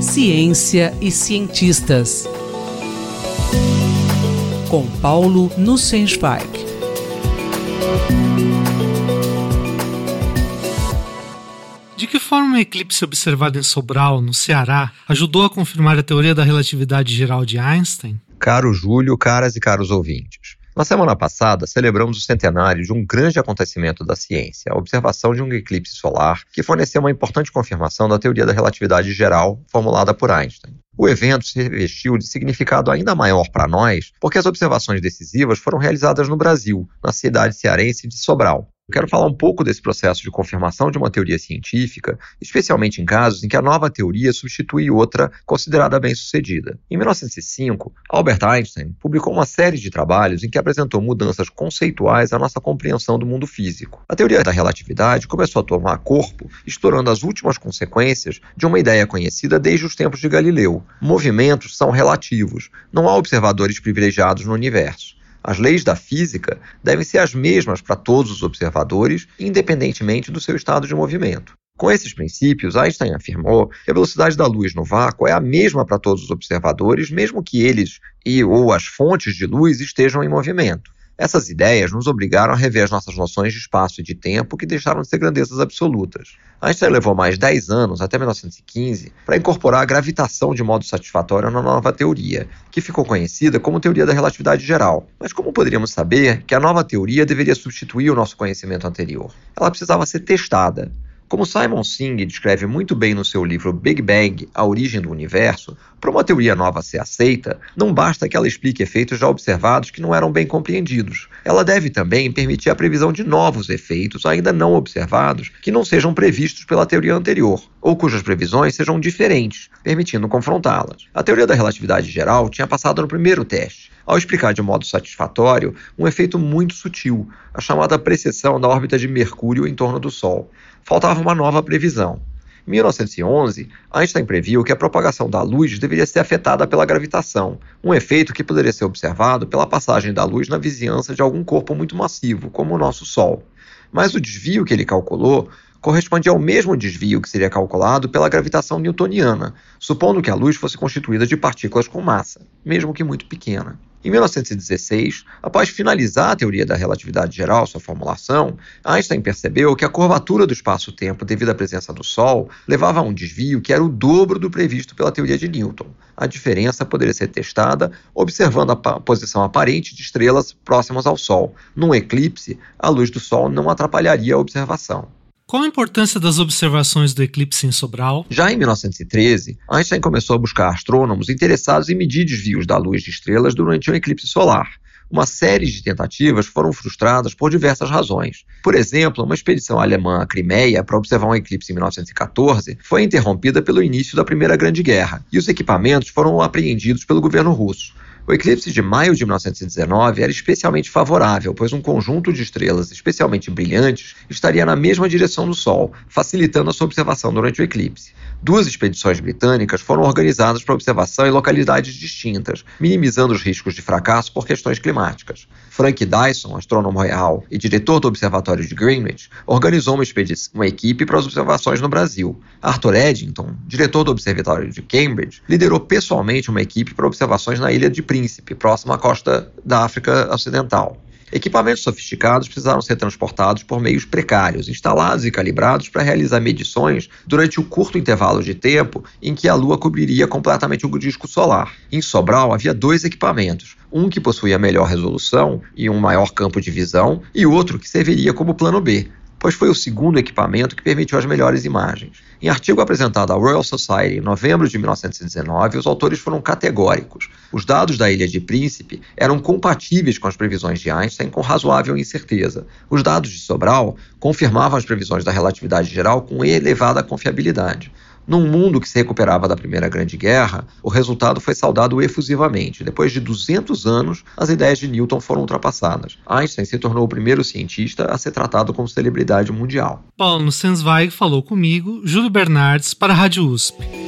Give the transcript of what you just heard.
Ciência e cientistas. Com Paulo Nussensweig. De que forma o eclipse observado em Sobral, no Ceará, ajudou a confirmar a teoria da relatividade geral de Einstein? Caro Júlio, caras e caros ouvintes. Na semana passada, celebramos o centenário de um grande acontecimento da ciência, a observação de um eclipse solar que forneceu uma importante confirmação da teoria da relatividade geral formulada por Einstein. O evento se revestiu de significado ainda maior para nós, porque as observações decisivas foram realizadas no Brasil, na cidade cearense de Sobral. Eu quero falar um pouco desse processo de confirmação de uma teoria científica, especialmente em casos em que a nova teoria substitui outra considerada bem-sucedida. Em 1905, Albert Einstein publicou uma série de trabalhos em que apresentou mudanças conceituais à nossa compreensão do mundo físico. A teoria da relatividade começou a tomar corpo, explorando as últimas consequências de uma ideia conhecida desde os tempos de Galileu. Movimentos são relativos, não há observadores privilegiados no universo. As leis da física devem ser as mesmas para todos os observadores, independentemente do seu estado de movimento. Com esses princípios, Einstein afirmou que a velocidade da luz no vácuo é a mesma para todos os observadores, mesmo que eles e ou as fontes de luz estejam em movimento. Essas ideias nos obrigaram a rever as nossas noções de espaço e de tempo, que deixaram de ser grandezas absolutas. Einstein levou mais 10 anos, até 1915, para incorporar a gravitação de modo satisfatório na nova teoria, que ficou conhecida como teoria da relatividade geral. Mas como poderíamos saber que a nova teoria deveria substituir o nosso conhecimento anterior? Ela precisava ser testada. Como Simon Singh descreve muito bem no seu livro Big Bang, A Origem do Universo, para uma teoria nova ser aceita, não basta que ela explique efeitos já observados que não eram bem compreendidos. Ela deve também permitir a previsão de novos efeitos ainda não observados que não sejam previstos pela teoria anterior, ou cujas previsões sejam diferentes, permitindo confrontá-las. A teoria da relatividade geral tinha passado no primeiro teste, ao explicar de modo satisfatório um efeito muito sutil, a chamada precessão da órbita de Mercúrio em torno do Sol. Faltava uma nova previsão. Em 1911, Einstein previu que a propagação da luz deveria ser afetada pela gravitação, um efeito que poderia ser observado pela passagem da luz na vizinhança de algum corpo muito massivo, como o nosso Sol. Mas o desvio que ele calculou correspondia ao mesmo desvio que seria calculado pela gravitação newtoniana, supondo que a luz fosse constituída de partículas com massa, mesmo que muito pequena. Em 1916, após finalizar a teoria da relatividade geral, sua formulação, Einstein percebeu que a curvatura do espaço-tempo devido à presença do Sol levava a um desvio que era o dobro do previsto pela teoria de Newton. A diferença poderia ser testada observando a posição aparente de estrelas próximas ao Sol. Num eclipse, a luz do Sol não atrapalharia a observação. Qual a importância das observações do eclipse em Sobral? Já em 1913, Einstein começou a buscar astrônomos interessados em medir desvios da luz de estrelas durante um eclipse solar. Uma série de tentativas foram frustradas por diversas razões. Por exemplo, uma expedição alemã à Crimeia para observar um eclipse em 1914 foi interrompida pelo início da Primeira Grande Guerra, e os equipamentos foram apreendidos pelo governo russo. O eclipse de maio de 1919 era especialmente favorável, pois um conjunto de estrelas especialmente brilhantes estaria na mesma direção do Sol, facilitando a sua observação durante o eclipse. Duas expedições britânicas foram organizadas para observação em localidades distintas, minimizando os riscos de fracasso por questões climáticas. Frank Dyson, astrônomo real e diretor do Observatório de Greenwich, organizou uma, uma equipe para as observações no Brasil. Arthur Eddington, diretor do Observatório de Cambridge, liderou pessoalmente uma equipe para observações na ilha de Príncipe, próxima à costa da África Ocidental. Equipamentos sofisticados precisaram ser transportados por meios precários, instalados e calibrados para realizar medições durante o curto intervalo de tempo em que a Lua cobriria completamente o disco solar. Em Sobral havia dois equipamentos, um que possuía melhor resolução e um maior campo de visão, e outro que serviria como plano B, pois foi o segundo equipamento que permitiu as melhores imagens. Em artigo apresentado à Royal Society em novembro de 1919, os autores foram categóricos. Os dados da Ilha de Príncipe eram compatíveis com as previsões de Einstein com razoável incerteza. Os dados de Sobral confirmavam as previsões da relatividade geral com elevada confiabilidade. Num mundo que se recuperava da Primeira Grande Guerra, o resultado foi saudado efusivamente. Depois de 200 anos, as ideias de Newton foram ultrapassadas. Einstein se tornou o primeiro cientista a ser tratado como celebridade mundial. Paulo Sensweig falou comigo, Júlio Bernardes, para a Rádio USP.